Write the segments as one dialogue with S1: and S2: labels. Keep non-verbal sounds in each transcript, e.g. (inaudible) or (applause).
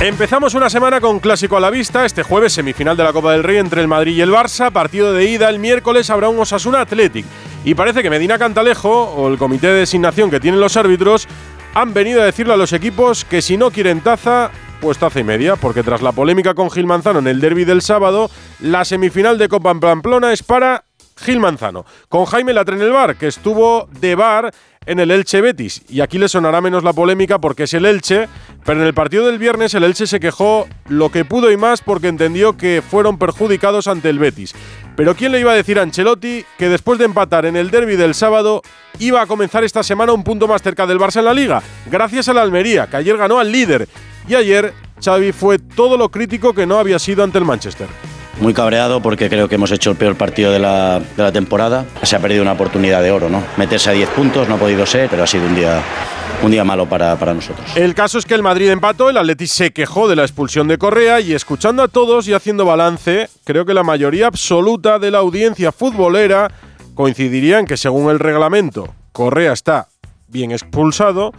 S1: Empezamos una semana con clásico a la vista. Este jueves, semifinal de la Copa del Rey entre el Madrid y el Barça. Partido de ida. El miércoles habrá un Osasuna Athletic. Y parece que Medina Cantalejo, o el comité de designación que tienen los árbitros, han venido a decirle a los equipos que si no quieren taza, pues taza y media, porque tras la polémica con Gil Manzano en el derby del sábado, la semifinal de Copa en Pamplona es para Gil Manzano, con Jaime Latre en el bar, que estuvo de bar en el Elche Betis. Y aquí le sonará menos la polémica porque es el Elche, pero en el partido del viernes el Elche se quejó lo que pudo y más porque entendió que fueron perjudicados ante el Betis. Pero ¿quién le iba a decir a Ancelotti que después de empatar en el derby del sábado iba a comenzar esta semana un punto más cerca del Barça en la liga? Gracias a la Almería, que ayer ganó al líder. Y ayer Xavi fue todo lo crítico que no había sido ante el Manchester.
S2: Muy cabreado porque creo que hemos hecho el peor partido de la, temporada. Se ha perdido una oportunidad de oro, ¿no? Meterse a 10 puntos no ha podido ser, pero ha sido un día, un día malo para, para nosotros.
S1: El caso es que el Madrid empató, el Atleti se quejó de la expulsión de Correa y escuchando a todos y haciendo balance, creo que la mayoría absoluta de la audiencia futbolera coincidiría en que según el reglamento Correa está bien expulsado,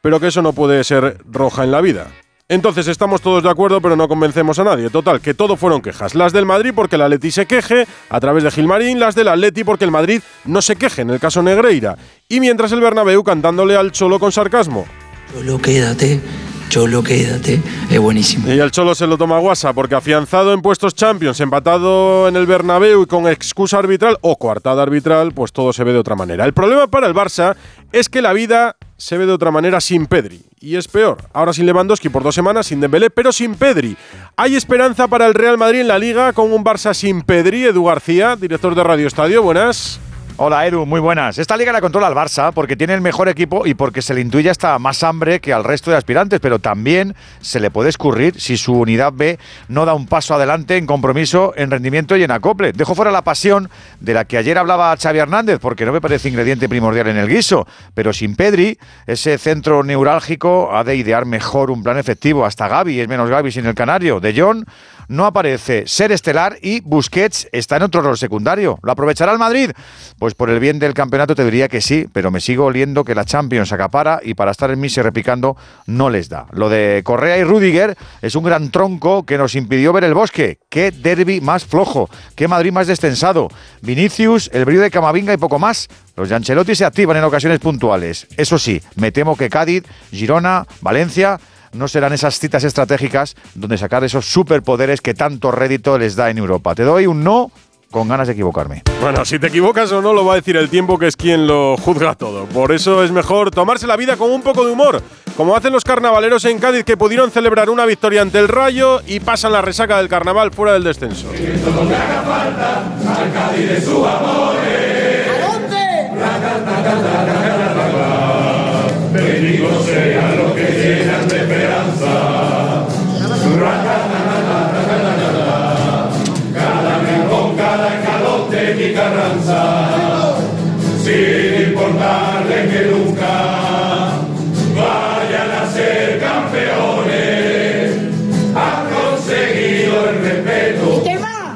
S1: pero que eso no puede ser roja en la vida. Entonces estamos todos de acuerdo, pero no convencemos a nadie. Total, que todo fueron quejas. Las del Madrid porque el Atleti se queje a través de Gilmarín, las del Atleti porque el Madrid no se queje en el caso Negreira. Y mientras el Bernabéu cantándole al Cholo con sarcasmo.
S3: Cholo, quédate. Cholo, quédate. Es buenísimo.
S1: Y el Cholo se lo toma a guasa porque afianzado en puestos Champions, empatado en el Bernabéu y con excusa arbitral o coartada arbitral, pues todo se ve de otra manera. El problema para el Barça es que la vida se ve de otra manera sin Pedri. Y es peor. Ahora sin Lewandowski por dos semanas, sin Dembélé, pero sin Pedri. ¿Hay esperanza para el Real Madrid en la Liga con un Barça sin Pedri? Edu García, director de Radio Estadio, buenas.
S4: Hola Edu, muy buenas. Esta liga la controla el Barça porque tiene el mejor equipo y porque se le intuye hasta más hambre que al resto de aspirantes, pero también se le puede escurrir si su unidad B no da un paso adelante en compromiso, en rendimiento y en acople. Dejo fuera la pasión de la que ayer hablaba Xavi Hernández porque no me parece ingrediente primordial en el guiso, pero sin Pedri, ese centro neurálgico ha de idear mejor un plan efectivo. Hasta Gaby es menos Gaby sin el canario. De John no aparece ser estelar y Busquets está en otro rol secundario. ¿Lo aprovechará el Madrid? Pues por el bien del campeonato te diría que sí, pero me sigo oliendo que la Champions acapara y para estar en Misi repicando no les da. Lo de Correa y Rudiger es un gran tronco que nos impidió ver el bosque. Qué derby más flojo, qué Madrid más destensado. Vinicius, el brillo de Camavinga y poco más. Los Ancelotti se activan en ocasiones puntuales. Eso sí, me temo que Cádiz, Girona, Valencia no serán esas citas estratégicas donde sacar esos superpoderes que tanto rédito les da en Europa. Te doy un no con ganas de equivocarme.
S1: Bueno, si te equivocas o no lo va a decir el tiempo que es quien lo juzga todo. Por eso es mejor tomarse la vida con un poco de humor, como hacen los carnavaleros en Cádiz que pudieron celebrar una victoria ante el Rayo y pasan la resaca del carnaval fuera del descenso.
S5: Sean Sin importarle que nunca vayan a ser campeones. Han conseguido el respeto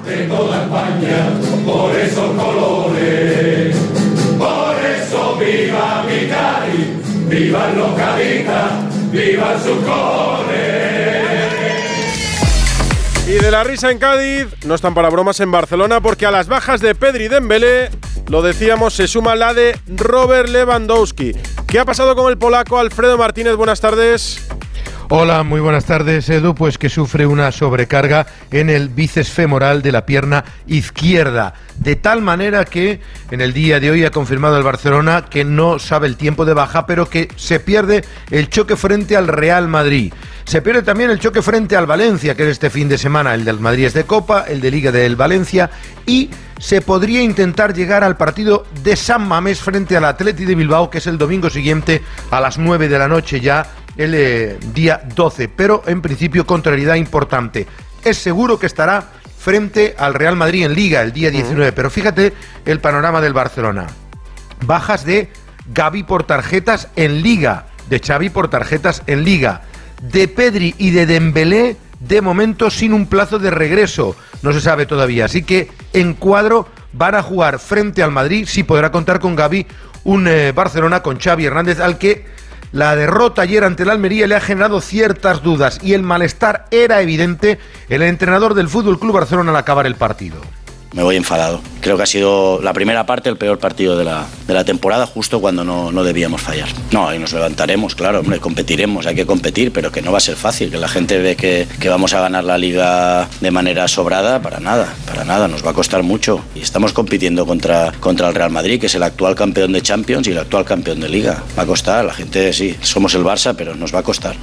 S5: de toda España por esos colores. Por eso viva mi Cádiz. ¡Vivan los cadistas! ¡Vivan sus cojones!
S1: De la risa en Cádiz, no están para bromas en Barcelona porque a las bajas de Pedri Dembélé, lo decíamos, se suma la de Robert Lewandowski. ¿Qué ha pasado con el polaco Alfredo Martínez? Buenas tardes.
S6: Hola, muy buenas tardes, Edu. Pues que sufre una sobrecarga en el bíceps femoral de la pierna izquierda. De tal manera que en el día de hoy ha confirmado el Barcelona que no sabe el tiempo de baja, pero que se pierde el choque frente al Real Madrid. Se pierde también el choque frente al Valencia, que es este fin de semana. El del Madrid es de Copa, el de Liga del Valencia. Y se podría intentar llegar al partido de San Mamés frente al Atleti de Bilbao, que es el domingo siguiente a las 9 de la noche ya el eh, día 12, pero en principio contrariedad importante. Es seguro que estará frente al Real Madrid en Liga el día 19, pero fíjate el panorama del Barcelona. Bajas de Gaby por tarjetas en Liga, de Xavi por tarjetas en Liga, de Pedri y de Dembélé de momento sin un plazo de regreso, no se sabe todavía, así que en cuadro van a jugar frente al Madrid, sí podrá contar con Gaby un eh, Barcelona con Xavi Hernández al que la derrota ayer ante el Almería le ha generado ciertas dudas. Y el malestar era evidente. El entrenador del Fútbol Club Barcelona al acabar el partido
S2: me voy enfadado. Creo que ha sido la primera parte el peor partido de la, de la temporada, justo cuando no, no, debíamos fallar. No, ahí nos levantaremos, claro, hombre, competiremos, hay que competir, pero que no va a ser fácil, que la gente ve que, que vamos a ganar la liga de manera sobrada, para nada, para nada, nos va a costar mucho. Y estamos compitiendo contra, contra el Real Madrid, que es el actual campeón de Champions y el actual campeón de liga. Va a costar, la gente sí, somos el Barça, pero nos va a costar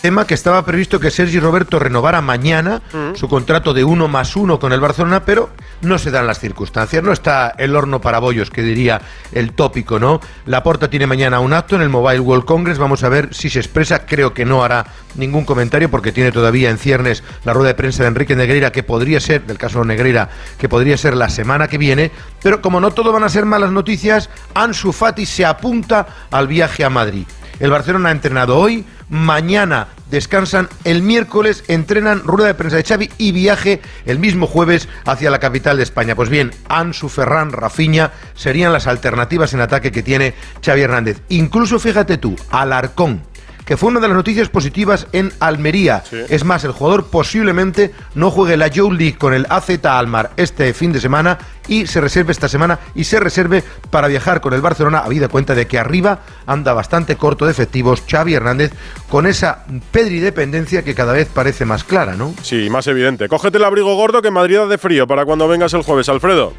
S6: tema que estaba previsto que Sergi Roberto renovara mañana mm. su contrato de uno más uno con el Barcelona, pero no se dan las circunstancias, no está el horno para bollos, que diría el tópico, ¿no? La Porta tiene mañana un acto en el Mobile World Congress, vamos a ver si se expresa, creo que no hará ningún comentario porque tiene todavía en ciernes la rueda de prensa de Enrique Negreira, que podría ser, del caso Negreira, que podría ser la semana que viene, pero como no todo van a ser malas noticias, Ansu Fati se apunta al viaje a Madrid. El Barcelona ha entrenado hoy, mañana descansan, el miércoles entrenan rueda de prensa de Xavi y viaje el mismo jueves hacia la capital de España. Pues bien, Ansu, Ferran, Rafinha serían las alternativas en ataque que tiene Xavi Hernández. Incluso fíjate tú, Alarcón, que fue una de las noticias positivas en Almería. Es más, el jugador posiblemente no juegue la Joe League con el AZ Almar este fin de semana y se reserve esta semana y se reserve para viajar con el Barcelona, habida cuenta de que arriba anda bastante corto de efectivos Xavi Hernández con esa Pedri dependencia que cada vez parece más clara, ¿no?
S1: Sí, más evidente. Cógete el abrigo gordo que en Madrid de frío para cuando vengas el jueves, Alfredo.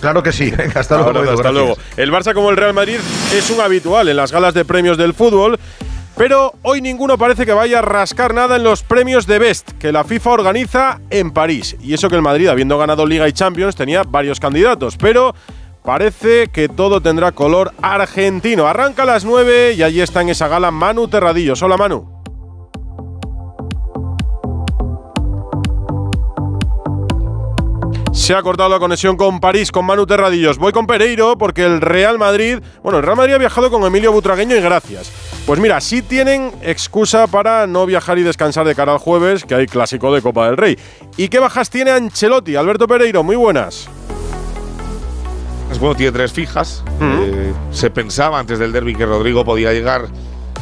S6: Claro que sí. (laughs) hasta luego.
S1: hasta luego. El Barça como el Real Madrid es un habitual en las galas de premios del fútbol pero hoy ninguno parece que vaya a rascar nada en los premios de Best que la FIFA organiza en París. Y eso que el Madrid, habiendo ganado Liga y Champions, tenía varios candidatos. Pero parece que todo tendrá color argentino. Arranca a las 9 y allí está en esa gala Manu Terradillos. Hola Manu. Se ha cortado la conexión con París, con Manu Terradillos. Voy con Pereiro porque el Real Madrid, bueno, el Real Madrid ha viajado con Emilio Butragueño y gracias. Pues mira, sí tienen excusa para no viajar y descansar de cara al jueves, que hay clásico de Copa del Rey. ¿Y qué bajas tiene Ancelotti? Alberto Pereiro, muy buenas.
S7: Es bueno, tiene tres fijas. Eh, se pensaba antes del derby que Rodrigo podía llegar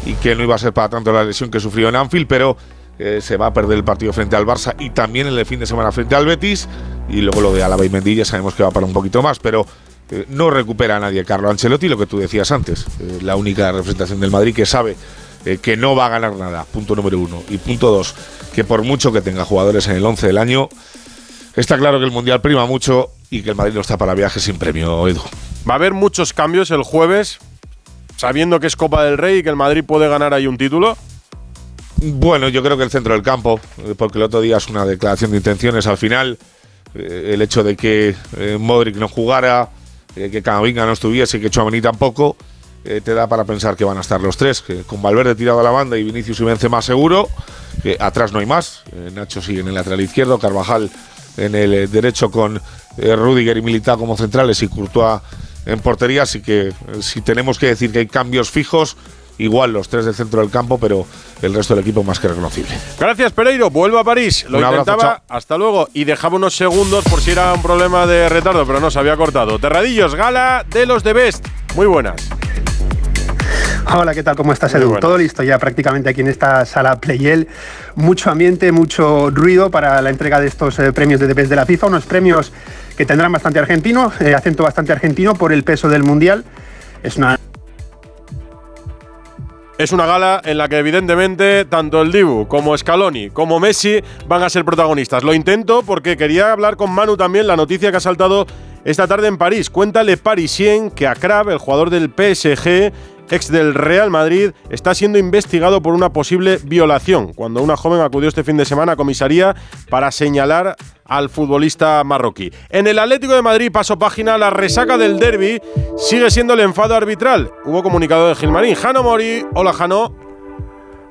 S7: y que no iba a ser para tanto la lesión que sufrió en Anfield, pero eh, se va a perder el partido frente al Barça y también el de fin de semana frente al Betis. Y luego lo de Alaba y Mendilla sabemos que va para un poquito más, pero eh, no recupera a nadie Carlo Ancelotti, lo que tú decías antes, eh, la única representación del Madrid que sabe eh, que no va a ganar nada, punto número uno. Y punto dos, que por mucho que tenga jugadores en el 11 del año, está claro que el Mundial prima mucho y que el Madrid no está para viajes sin premio, Edu.
S1: Va a haber muchos cambios el jueves, sabiendo que es Copa del Rey y que el Madrid puede ganar ahí un título.
S7: Bueno, yo creo que el centro del campo, porque el otro día es una declaración de intenciones al final, el hecho de que Modric no jugara, eh, que Camavinga no estuviese que Chouameni tampoco, eh, te da para pensar que van a estar los tres, con Valverde tirado a la banda y Vinicius y más seguro, que atrás no hay más, eh, Nacho sigue en el lateral izquierdo, Carvajal en el derecho con Rudiger y Militao como centrales y Courtois en portería, así que si tenemos que decir que hay cambios fijos, igual los tres del centro del campo, pero el resto del equipo más que reconocible.
S1: Gracias, Pereiro. Vuelvo a París. Lo intentaba. hasta luego. Y dejaba unos segundos por si era un problema de retardo, pero no se había cortado. Terradillos, gala de los de Best. Muy buenas.
S8: Hola, ¿qué tal? ¿Cómo estás, Edu? Todo listo ya prácticamente aquí en esta sala Playel. Mucho ambiente, mucho ruido para la entrega de estos eh, premios de Best de la FIFA. Unos premios que tendrán bastante argentino, eh, acento bastante argentino por el peso del Mundial. Es una
S1: es una gala en la que evidentemente tanto el Dibu como Scaloni como Messi van a ser protagonistas. Lo intento porque quería hablar con Manu también la noticia que ha saltado esta tarde en París. Cuéntale Parisien que Akrab, el jugador del PSG, ex del Real Madrid, está siendo investigado por una posible violación, cuando una joven acudió este fin de semana a comisaría para señalar al futbolista marroquí. En el Atlético de Madrid, paso página, la resaca del derby sigue siendo el enfado arbitral. Hubo comunicado de Gilmarín. Jano Mori, hola Jano.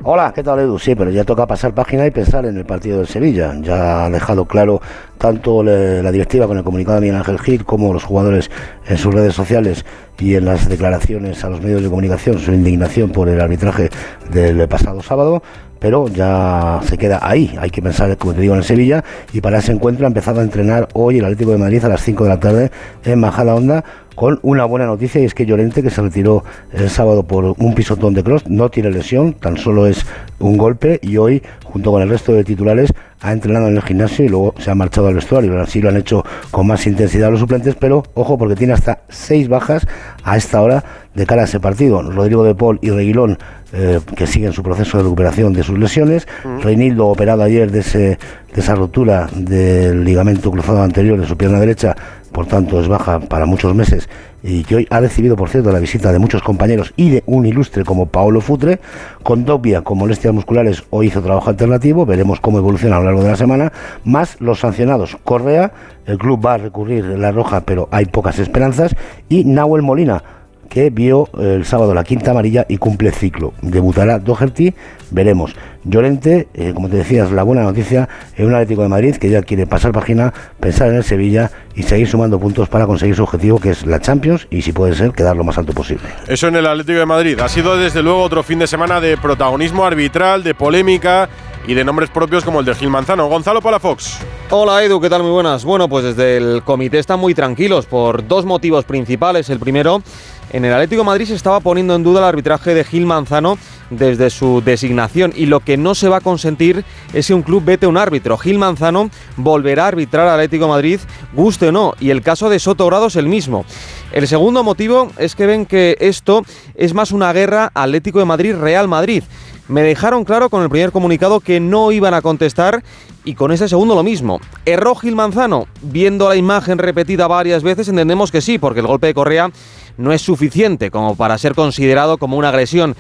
S9: Hola, ¿qué tal Edu? Sí, pero ya toca pasar página y pensar en el partido del Sevilla. Ya ha dejado claro tanto la directiva con el comunicado de Miguel Ángel Gil como los jugadores en sus redes sociales y en las declaraciones a los medios de comunicación su indignación por el arbitraje del pasado sábado pero ya se queda ahí. Hay que pensar, como te digo, en Sevilla y para ese encuentro ha empezado a entrenar hoy el Atlético de Madrid a las 5 de la tarde en Majada Honda con una buena noticia y es que Llorente, que se retiró el sábado por un pisotón de cross, no tiene lesión, tan solo es un golpe y hoy, junto con el resto de titulares, ha entrenado en el gimnasio y luego se ha marchado al vestuario. Así lo han hecho con más intensidad los suplentes, pero ojo porque tiene hasta seis bajas a esta hora de cara a ese partido. Rodrigo de Paul y Reguilón eh, que siguen su proceso de recuperación de sus lesiones. Reinildo, operado ayer de, ese, de esa rotura del ligamento cruzado anterior de su pierna derecha, por tanto es baja para muchos meses y que hoy ha recibido, por cierto, la visita de muchos compañeros y de un ilustre como Paolo Futre, con Dobia con molestias musculares hoy hizo trabajo alternativo, veremos cómo evoluciona a lo largo de la semana, más los sancionados Correa, el club va a recurrir la roja, pero hay pocas esperanzas, y Nahuel Molina, que vio el sábado la quinta amarilla y cumple ciclo. Debutará Doherty, veremos. Llorente, eh, como te decías, la buena noticia en un Atlético de Madrid que ya quiere pasar página, pensar en el Sevilla y seguir sumando puntos para conseguir su objetivo que es la Champions y si puede ser quedar lo más alto posible.
S1: Eso en el Atlético de Madrid. Ha sido desde luego otro fin de semana de protagonismo arbitral, de polémica y de nombres propios como el de Gil Manzano. Gonzalo Palafox.
S10: Hola Edu, ¿qué tal? Muy buenas. Bueno, pues desde el comité están muy tranquilos por dos motivos principales. El primero en el Atlético Madrid se estaba poniendo en duda el arbitraje de Gil Manzano desde su designación y lo que no se va a consentir es que un club vete un árbitro. Gil Manzano volverá a arbitrar al Atlético Madrid, guste o no, y el caso de Soto Grado es el mismo. El segundo motivo es que ven que esto es más una guerra Atlético de Madrid-Real Madrid. Me dejaron claro con el primer comunicado que no iban a contestar y con ese segundo lo mismo. ¿Erró Gil Manzano? Viendo la imagen repetida varias veces entendemos que sí, porque el golpe de Correa no es suficiente como para ser considerado como una agresión.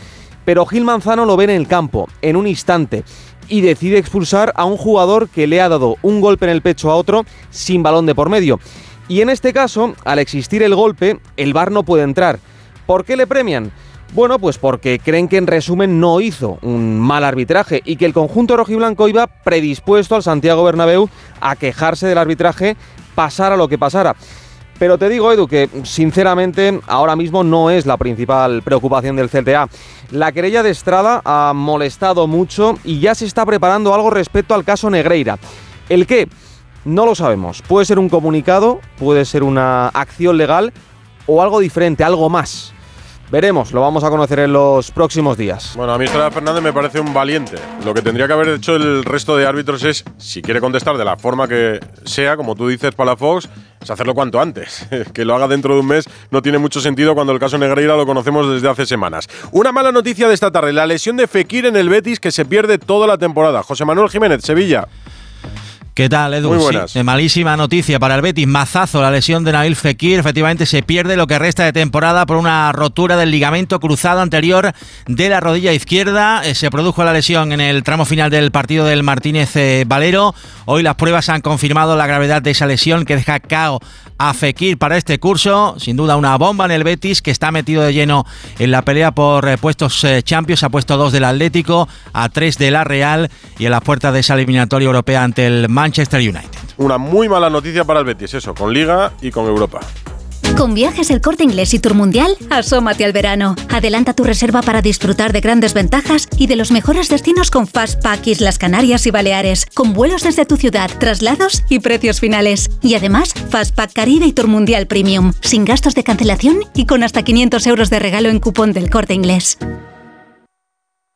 S10: Pero Gil Manzano lo ve en el campo, en un instante, y decide expulsar a un jugador que le ha dado un golpe en el pecho a otro sin balón de por medio. Y en este caso, al existir el golpe, el VAR no puede entrar. ¿Por qué le premian? Bueno, pues porque creen que en resumen no hizo un mal arbitraje y que el conjunto rojiblanco iba predispuesto al Santiago Bernabéu a quejarse del arbitraje, pasara lo que pasara. Pero te digo, Edu, que sinceramente ahora mismo no es la principal preocupación del CTA. La querella de Estrada ha molestado mucho y ya se está preparando algo respecto al caso Negreira. ¿El qué? No lo sabemos. Puede ser un comunicado, puede ser una acción legal o algo diferente, algo más. Veremos, lo vamos a conocer en los próximos días.
S1: Bueno, a mí Estrada Fernández me parece un valiente. Lo que tendría que haber hecho el resto de árbitros es, si quiere contestar de la forma que sea, como tú dices, Palafox, es hacerlo cuanto antes. (laughs) que lo haga dentro de un mes no tiene mucho sentido cuando el caso Negreira lo conocemos desde hace semanas. Una mala noticia de esta tarde, la lesión de Fekir en el Betis que se pierde toda la temporada. José Manuel Jiménez, Sevilla.
S11: ¿Qué tal, Edu?
S1: Muy buenas.
S11: Sí, malísima noticia para el Betis. Mazazo, la lesión de Nabil Fekir. Efectivamente, se pierde lo que resta de temporada por una rotura del ligamento cruzado anterior de la rodilla izquierda. Eh, se produjo la lesión en el tramo final del partido del Martínez eh, Valero. Hoy las pruebas han confirmado la gravedad de esa lesión que deja cao a Fekir para este curso. Sin duda, una bomba en el Betis que está metido de lleno en la pelea por eh, puestos eh, champions. Ha puesto dos del Atlético, a tres de la Real y en las puertas de esa eliminatoria europea ante el Manchester United.
S1: Una muy mala noticia para el Betis, eso, con Liga y con Europa.
S12: Con viajes el corte inglés y Tour Mundial, asómate al verano. Adelanta tu reserva para disfrutar de grandes ventajas y de los mejores destinos con Fastpack Islas Canarias y Baleares, con vuelos desde tu ciudad, traslados y precios finales. Y además, Fastpack Caribe y Tour Mundial Premium, sin gastos de cancelación y con hasta 500 euros de regalo en cupón del corte inglés.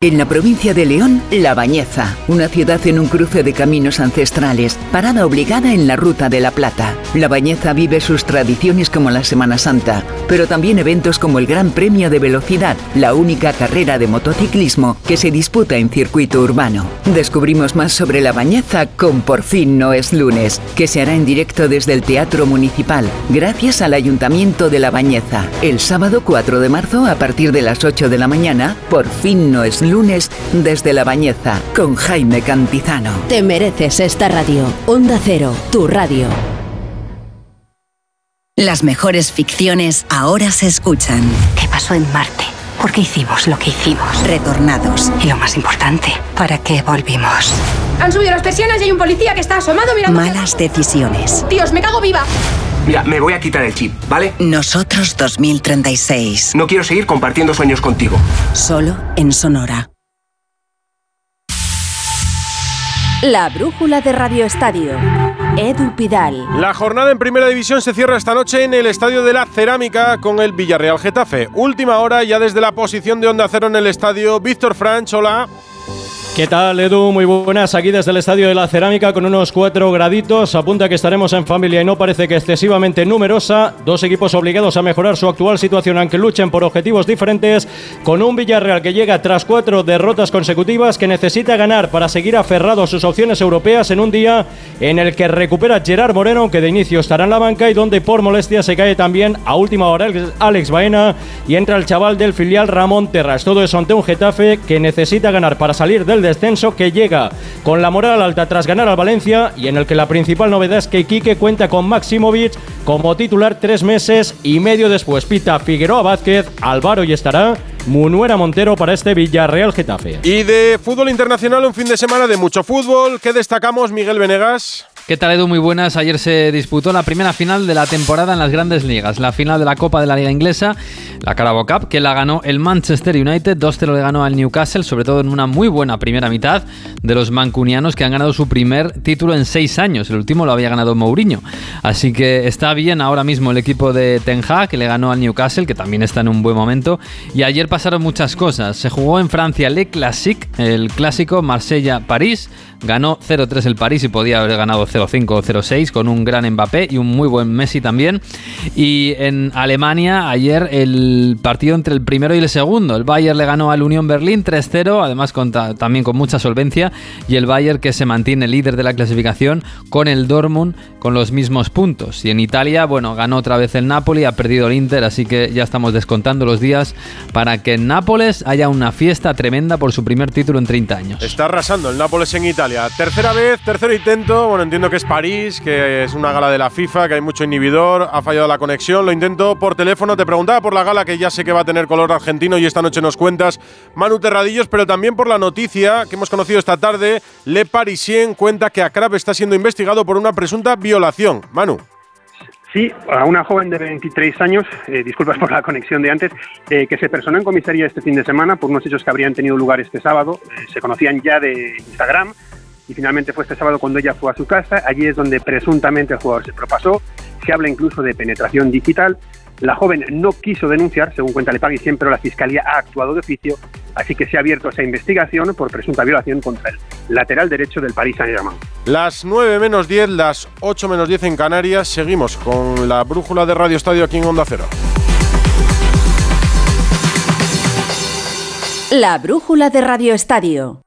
S13: En la provincia de León, La Bañeza, una ciudad en un cruce de caminos ancestrales, parada obligada en la Ruta de la Plata. La Bañeza vive sus tradiciones como la Semana Santa, pero también eventos como el Gran Premio de Velocidad, la única carrera de motociclismo que se disputa en circuito urbano. Descubrimos más sobre La Bañeza con Por fin no es lunes, que se hará en directo desde el Teatro Municipal, gracias al Ayuntamiento de La Bañeza. El sábado 4 de marzo, a partir de las 8 de la mañana, Por fin no es lunes desde La Bañeza con Jaime Cantizano.
S14: Te mereces esta radio. Onda Cero, tu radio.
S15: Las mejores ficciones ahora se escuchan.
S16: ¿Qué pasó en Marte? ¿Por qué hicimos lo que hicimos?
S15: Retornados.
S16: Y lo más importante, ¿para qué volvimos?
S17: Han subido las persianas y hay un policía que está asomado mirando.
S15: Malas decisiones.
S17: Dios, me cago viva.
S18: Mira, me voy a quitar el chip, ¿vale?
S15: Nosotros 2036.
S18: No quiero seguir compartiendo sueños contigo.
S15: Solo en Sonora.
S19: La brújula de Radio Estadio.
S1: La jornada en Primera División se cierra esta noche en el Estadio de la Cerámica con el Villarreal Getafe. Última hora ya desde la posición de Onda Cero en el estadio. Víctor Franch, hola.
S20: ¿Qué tal, Edu? Muy buenas. Aquí desde el Estadio de la Cerámica con unos cuatro graditos. Apunta que estaremos en familia y no parece que excesivamente numerosa. Dos equipos obligados a mejorar su actual situación aunque luchen por objetivos diferentes. Con un Villarreal que llega tras cuatro derrotas consecutivas que necesita ganar para seguir aferrado a sus opciones europeas en un día en el que recupera Gerard Moreno, que de inicio estará en la banca y donde por molestia se cae también a última hora Alex Baena y entra el chaval del filial Ramón Terras. Todo eso ante un Getafe que necesita ganar para salir del descenso que llega con la moral alta tras ganar al Valencia y en el que la principal novedad es que Quique cuenta con Maximovic como titular tres meses y medio después. Pita Figueroa Vázquez, Álvaro y estará Munuera Montero para este Villarreal Getafe.
S1: Y de fútbol internacional, un fin de semana de mucho fútbol. ¿Qué destacamos, Miguel Venegas?
S21: ¿Qué tal Edu? Muy buenas. Ayer se disputó la primera final de la temporada en las grandes ligas. La final de la Copa de la Liga Inglesa, la Carabao Cup, que la ganó el Manchester United. 2-0 le ganó al Newcastle, sobre todo en una muy buena primera mitad de los mancunianos que han ganado su primer título en seis años. El último lo había ganado Mourinho. Así que está bien ahora mismo el equipo de Ten Hag, que le ganó al Newcastle, que también está en un buen momento. Y ayer pasaron muchas cosas. Se jugó en Francia Le Classique, el clásico Marsella-París. Ganó 0-3 el París y podía haber ganado 0-5 o 0-6 con un gran Mbappé y un muy buen Messi también. Y en Alemania ayer el partido entre el primero y el segundo. El Bayern le ganó al Unión Berlín 3-0, además también con mucha solvencia. Y el Bayern que se mantiene líder de la clasificación con el Dortmund con los mismos puntos. Y en Italia, bueno, ganó otra vez el Napoli, ha perdido el Inter, así que ya estamos descontando los días para que en Nápoles haya una fiesta tremenda por su primer título en 30 años.
S1: Está arrasando el Nápoles en Italia. Tercera vez, tercer intento. Bueno, entiendo que es París, que es una gala de la FIFA, que hay mucho inhibidor. Ha fallado la conexión. Lo intento por teléfono. Te preguntaba por la gala, que ya sé que va a tener color argentino y esta noche nos cuentas, Manu Terradillos, pero también por la noticia que hemos conocido esta tarde. Le Parisien cuenta que Akrab está siendo investigado por una presunta violación. Manu.
S8: Sí, a una joven de 23 años, eh, disculpas por la conexión de antes, eh, que se personó en comisaría este fin de semana por unos hechos que habrían tenido lugar este sábado. Eh, se conocían ya de Instagram y finalmente fue este sábado cuando ella fue a su casa. Allí es donde presuntamente el jugador se propasó. Se habla incluso de penetración digital. La joven no quiso denunciar, según cuenta Lepagui, siempre la Fiscalía ha actuado de oficio, así que se ha abierto esa investigación por presunta violación contra el lateral derecho del Paris Saint-Germain.
S1: Las 9 menos 10, las 8 menos 10 en Canarias. Seguimos con la brújula de Radio Estadio aquí en Onda Cero.
S19: La brújula de Radio Estadio.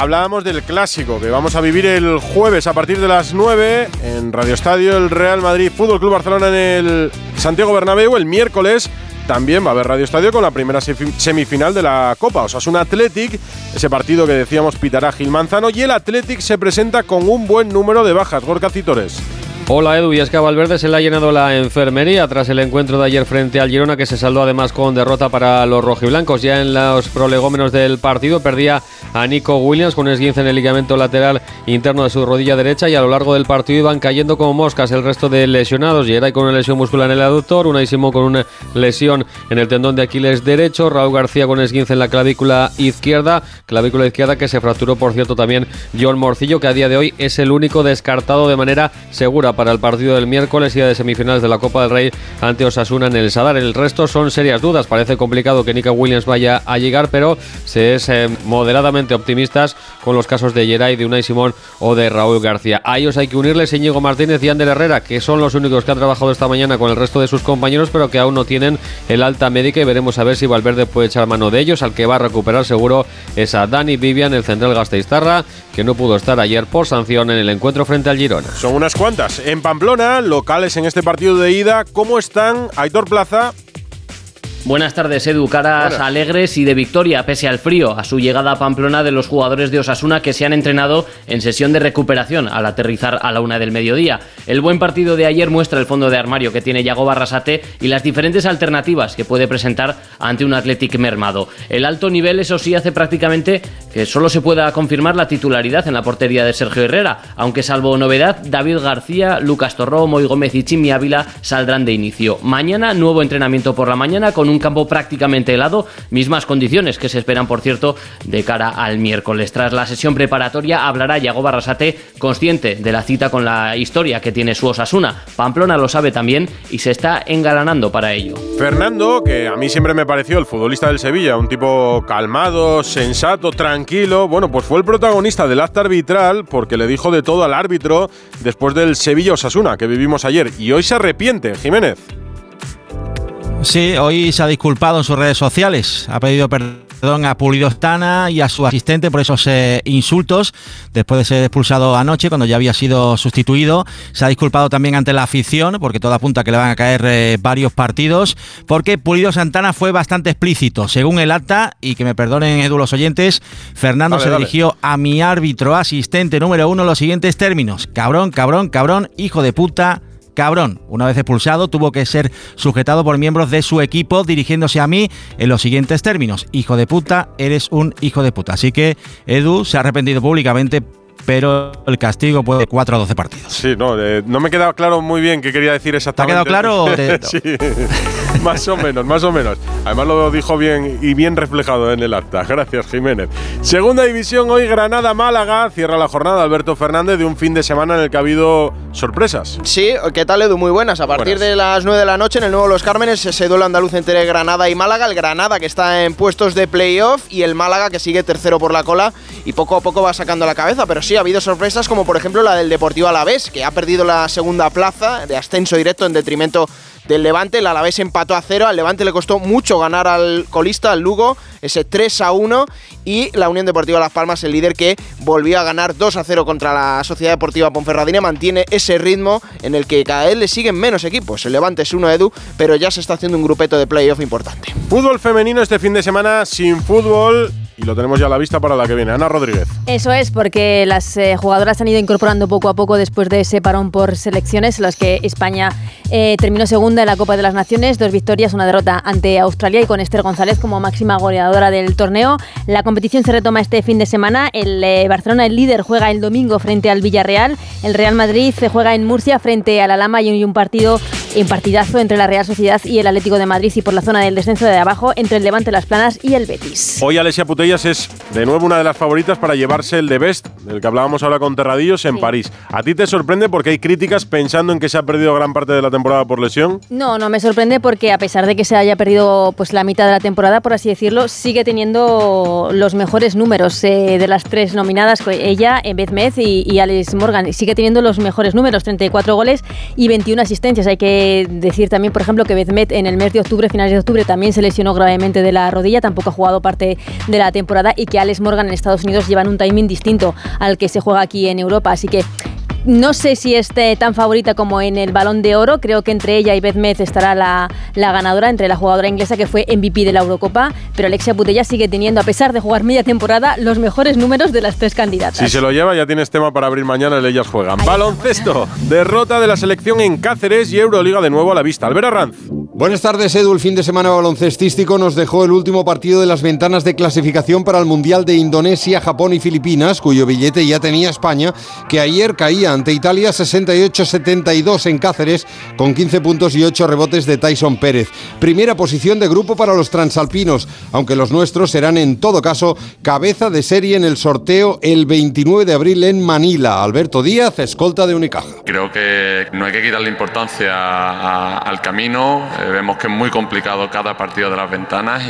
S1: Hablábamos del clásico que vamos a vivir el jueves a partir de las 9 en Radio Estadio, el Real Madrid Fútbol Club Barcelona en el Santiago Bernabéu. El miércoles también va a haber Radio Estadio con la primera semifinal de la Copa. Osasuna Athletic, ese partido que decíamos pitará Gil Manzano. Y el Athletic se presenta con un buen número de bajas. Gorka Citores.
S22: Hola Edu, y es que a Valverde se le ha llenado la enfermería tras el encuentro de ayer frente al Girona que se saldó además con derrota para los rojiblancos. Ya en los prolegómenos del partido perdía a Nico Williams con esguince en el ligamento lateral interno de su rodilla derecha y a lo largo del partido iban cayendo como moscas el resto de lesionados. Yeray con una lesión muscular en el aductor, Unai Simón con una lesión en el tendón de Aquiles derecho, Raúl García con esguince en la clavícula izquierda, clavícula izquierda que se fracturó por cierto también John Morcillo que a día de hoy es el único descartado de manera segura para el partido del miércoles y de semifinales de la Copa del Rey ante Osasuna en el Sadar. El resto son serias dudas. Parece complicado que Nico Williams vaya a llegar, pero se es eh, moderadamente optimistas con los casos de Geray, de Unai Simón o de Raúl García. A ellos hay que unirles Íñigo Martínez y Ander Herrera, que son los únicos que han trabajado esta mañana con el resto de sus compañeros, pero que aún no tienen el alta médica y veremos a ver si Valverde puede echar mano de ellos. Al que va a recuperar seguro es a Dani Vivian, el central Gasteiztarra, que no pudo estar ayer por sanción en el encuentro frente al Girona.
S1: Son unas cuantas. En Pamplona, locales en este partido de ida, ¿cómo están Aitor Plaza?
S23: Buenas tardes, Edu. Caras alegres y de victoria, pese al frío, a su llegada a Pamplona de los jugadores de Osasuna que se han entrenado en sesión de recuperación al aterrizar a la una del mediodía. El buen partido de ayer muestra el fondo de armario que tiene Yago Barrasate y las diferentes alternativas que puede presentar ante un Athletic mermado. El alto nivel, eso sí, hace prácticamente que solo se pueda confirmar la titularidad en la portería de Sergio Herrera, aunque salvo novedad, David García, Lucas Torró, Moy Gómez y Chimi Ávila saldrán de inicio. Mañana, nuevo entrenamiento por la mañana con un campo prácticamente helado, mismas condiciones que se esperan, por cierto, de cara al miércoles. Tras la sesión preparatoria hablará Yago Barrasate, consciente de la cita con la historia que tiene su Osasuna. Pamplona lo sabe también y se está engalanando para ello.
S1: Fernando, que a mí siempre me pareció el futbolista del Sevilla, un tipo calmado, sensato, tranquilo, bueno, pues fue el protagonista del acta arbitral porque le dijo de todo al árbitro después del Sevilla Osasuna que vivimos ayer y hoy se arrepiente, Jiménez.
S11: Sí, hoy se ha disculpado en sus redes sociales. Ha pedido perdón a Pulido Stana y a su asistente por esos eh, insultos después de ser expulsado anoche cuando ya había sido sustituido. Se ha disculpado también ante la afición porque todo apunta a que le van a caer eh, varios partidos porque Pulido Santana fue bastante explícito. Según el acta, y que me perdonen Edu los oyentes, Fernando
S1: Dale,
S11: se
S1: dale.
S11: dirigió a mi árbitro asistente número uno los siguientes términos. Cabrón, cabrón, cabrón, hijo de puta, cabrón. Una vez expulsado, tuvo que ser sujetado por miembros de su equipo, dirigiéndose a mí en los siguientes términos. Hijo de puta, eres un hijo de puta. Así que Edu se ha arrepentido públicamente, pero el castigo puede de 4 a 12 partidos.
S1: Sí, no, eh, no me ha quedado claro muy bien qué quería decir exactamente.
S11: quedado claro o (laughs) te-
S1: sí, (laughs) más o menos, más o menos. Además lo dijo bien y bien reflejado en el acta. Gracias, Jiménez. Segunda división, hoy Granada-Málaga. Cierra la jornada Alberto Fernández de un fin de semana en el que ha habido sorpresas.
S15: Sí, ¿qué tal Edu? Muy buenas. A partir
S1: Buenas.
S15: de las 9 de la noche en el Nuevo Los Cármenes ese duelo andaluz entre Granada y Málaga. El Granada que está en puestos de playoff y el Málaga que sigue tercero por la cola y poco a poco va sacando la cabeza. Pero sí, ha habido sorpresas como por ejemplo la del Deportivo Alavés que ha perdido la segunda plaza de ascenso directo en detrimento del Levante. El Alavés empató a cero. Al Levante le costó mucho ganar al colista, al Lugo, ese 3 a 1. Y la Unión Deportiva Las Palmas, el líder que volvió a ganar 2 a 0 contra la Sociedad Deportiva Ponferradina, mantiene ese ritmo en el que cada vez le siguen menos equipos. El Levante es uno Edu, pero ya se está haciendo un grupeto de playoff importante.
S1: Fútbol femenino este fin de semana sin fútbol y lo tenemos ya a la vista para la que viene. Ana Rodríguez.
S24: Eso es, porque las eh, jugadoras han ido incorporando poco a poco después de ese parón por selecciones, en las que España eh, terminó segunda en la Copa de las Naciones, dos victorias, una derrota ante Australia y con Esther González como máxima goleadora del torneo. La competición se retoma este fin de semana. El eh, Barcelona, el líder, juega el domingo frente al Villarreal. El Real Madrid se juega en Murcia frente a la Lama y un partido, un partidazo entre la Real Sociedad y el Atlético de Madrid y por la zona del descenso de abajo entre el Levante Las Planas y el Betis.
S1: Hoy Alesia Putellas es de nuevo una de las favoritas para llevarse el de Best, del que hablábamos ahora con Terradillos en París. ¿A ti te sorprende porque hay críticas pensando en que se ha perdido gran parte de la temporada por lesión?
S24: No, no me sorprende porque a pesar de que se haya perdido pues la mitad de la temporada, por así decirlo, sigue teniendo los mejores números eh, de las tres nominadas, ella, eh, Beth Meth y, y Alice Morgan. Sigue teniendo los mejores números, 34 goles y 21 asistencias. Hay que decir también, por ejemplo, que Beth Meth en el mes de octubre, finales de octubre, también se lesionó gravemente de la rodilla, tampoco ha jugado parte de la temporada y que Alex Morgan en Estados Unidos llevan un timing distinto al que se juega aquí en Europa. Así que no sé si esté tan favorita como en el Balón de Oro. Creo que entre ella y Beth Meth estará la, la ganadora, entre la jugadora inglesa que fue MVP de la Eurocopa. Pero Alexia Putella sigue teniendo, a pesar de jugar media temporada, los mejores números de las tres candidatas.
S1: Si se lo lleva, ya tienes tema para abrir mañana el Ellas Juegan. Baloncesto. Derrota de la selección en Cáceres y Euroliga de nuevo a la vista. Albert Arranz.
S25: Buenas tardes, Edu. El fin de semana baloncestístico nos dejó el último partido de las ventanas de clasificación para el Mundial de Indonesia, Japón y Filipinas, cuyo billete ya tenía España, que ayer caía ante Italia 68-72 en Cáceres, con 15 puntos y 8 rebotes de Tyson Pérez. Primera posición de grupo para los transalpinos, aunque los nuestros serán en todo caso cabeza de serie en el sorteo el 29 de abril en Manila. Alberto Díaz, escolta de Unicaja.
S26: Creo que no hay que quitarle importancia a- al camino. Eh, vemos que es muy complicado cada partido de las ventanas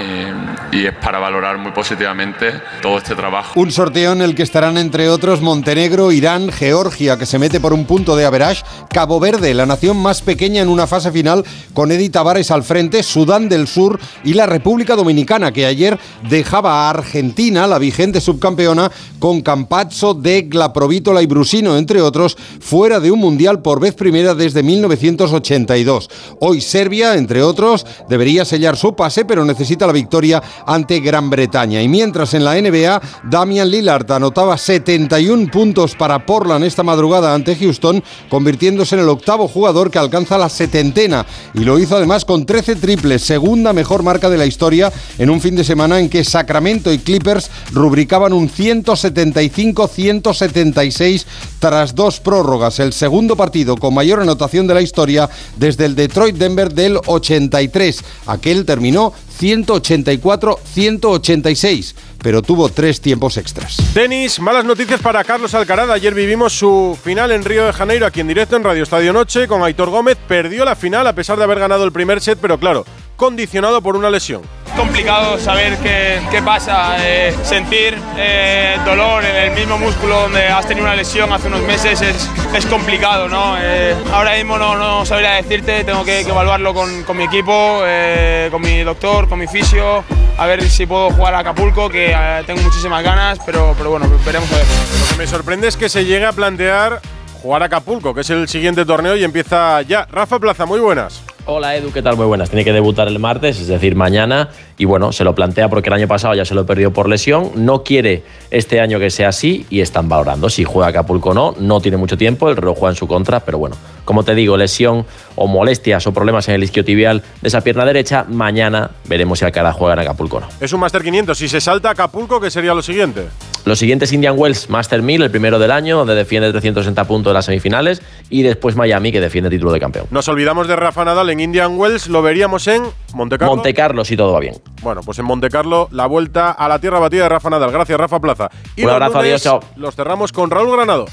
S26: y, y es para valorar muy positivamente todo este trabajo.
S25: Un sorteo en el que estarán entre otros Montenegro, Irán, Georgia, que se mete por un punto de average, Cabo Verde, la nación más pequeña en una fase final, con Eddie Tavares al frente, Sudán del Sur y la República Dominicana, que ayer dejaba a Argentina, la vigente subcampeona, con Campazzo, Degla, Provítola y Brusino, entre otros, fuera de un mundial por vez primera desde 1982. Hoy Serbia, entre otros, debería sellar su pase, pero necesita la victoria ante Gran Bretaña. Y mientras en la NBA, Damian Lillard anotaba 71 puntos para Portland esta madrugada ante Houston, convirtiéndose en el octavo jugador que alcanza la setentena. Y lo hizo además con 13 triples, segunda mejor marca de la historia en un fin de semana en que Sacramento y Clippers rubricaban un 175-176 tras dos prórrogas, el segundo partido con mayor anotación de la historia desde el Detroit-Denver del 83. Aquel terminó 184-186, pero tuvo tres tiempos extras.
S1: Tenis, malas noticias para Carlos Alcaraz. Ayer vivimos su final en Río de Janeiro, aquí en directo en Radio Estadio Noche, con Aitor Gómez. Perdió la final a pesar de haber ganado el primer set, pero claro, condicionado por una lesión.
S27: Complicado saber qué, qué pasa, eh, sentir eh, dolor en el mismo músculo donde has tenido una lesión hace unos meses es, es complicado, ¿no? Eh, ahora mismo no, no, sabría decirte, tengo que, que evaluarlo con, con, mi equipo, con mi doctor, con mi fisio, a ver si puedo jugar a Acapulco, que tengo muchísimas ganas, pero, pero bueno, veremos a ver.
S1: Lo que me sorprende es que se llegue a plantear jugar a Acapulco, que es el siguiente torneo y empieza ya. Rafa Plaza, muy buenas.
S28: Hola Edu, ¿qué tal? Muy buenas. Tiene que debutar el martes, es decir, mañana. Y bueno, se lo plantea porque el año pasado ya se lo perdió por lesión. No quiere este año que sea así y están valorando si juega Acapulco o no. No tiene mucho tiempo, el reloj juega en su contra, pero bueno, como te digo, lesión o molestias o problemas en el isquiotibial de esa pierna derecha, mañana veremos si Alcaraz juega en Acapulco o no.
S1: Es un Master 500. Si se salta Acapulco, ¿qué sería lo siguiente?
S28: Los siguientes Indian Wells Master 1000, el primero del año, donde defiende 360 puntos en las semifinales, y después Miami, que defiende título de campeón.
S1: Nos olvidamos de Rafa Nadal en Indian Wells, lo veríamos en Montecarlo.
S28: Montecarlo, si todo va bien.
S1: Bueno, pues en Montecarlo, la vuelta a la tierra batida de Rafa Nadal. Gracias, Rafa Plaza.
S28: Y Un abrazo, adiós, chao.
S1: Los cerramos con Raúl Granado.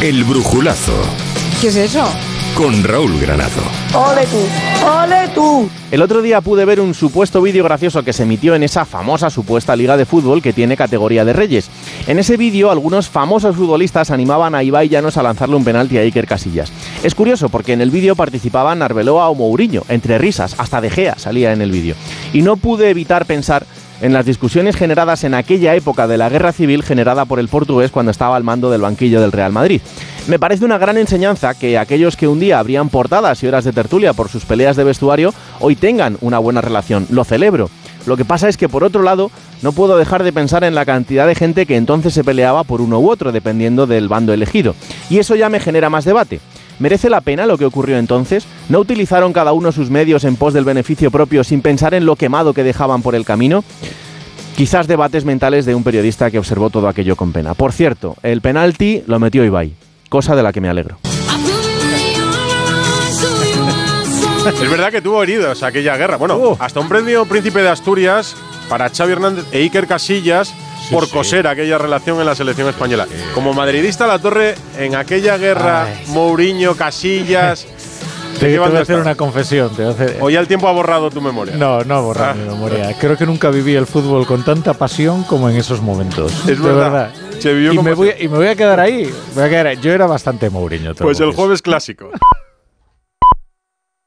S29: El brujulazo.
S30: ¿Qué es eso?
S29: Con Raúl Granado.
S30: ¡Ole tú! ¡Ole tú!
S31: El otro día pude ver un supuesto vídeo gracioso que se emitió en esa famosa supuesta liga de fútbol que tiene categoría de reyes. En ese vídeo, algunos famosos futbolistas animaban a Ibai Llanos a lanzarle un penalti a Iker Casillas. Es curioso porque en el vídeo participaban Arbeloa o Mourinho, entre risas, hasta De Gea salía en el vídeo. Y no pude evitar pensar en las discusiones generadas en aquella época de la guerra civil generada por el portugués cuando estaba al mando del banquillo del Real Madrid. Me parece una gran enseñanza que aquellos que un día habrían portadas y horas de tertulia por sus peleas de vestuario hoy tengan una buena relación. Lo celebro. Lo que pasa es que por otro lado no puedo dejar de pensar en la cantidad de gente que entonces se peleaba por uno u otro dependiendo del bando elegido. Y eso ya me genera más debate. ¿Merece la pena lo que ocurrió entonces? ¿No utilizaron cada uno sus medios en pos del beneficio propio sin pensar en lo quemado que dejaban por el camino? Quizás debates mentales de un periodista que observó todo aquello con pena. Por cierto, el penalti lo metió Ibai, cosa de la que me alegro. (laughs)
S1: Es verdad que tuvo heridos aquella guerra. Bueno, hasta un premio Príncipe de Asturias para Xavi Hernández e Iker Casillas por coser aquella relación en la selección española. Como madridista, la torre en aquella guerra, Mourinho, Casillas. (laughs)
S32: Te, voy a hacer una confesión. Te
S1: ¿O ya el tiempo ha borrado tu memoria?
S32: No, no ha borrado mi memoria. (laughs) Creo que nunca viví el fútbol con tanta pasión como en esos momentos.
S1: Es
S32: de
S1: verdad.
S32: Y, me voy, y, me voy, a quedar ahí. Voy a quedar ahí. Yo era bastante Mourinho.
S1: Pues el jueves clásico.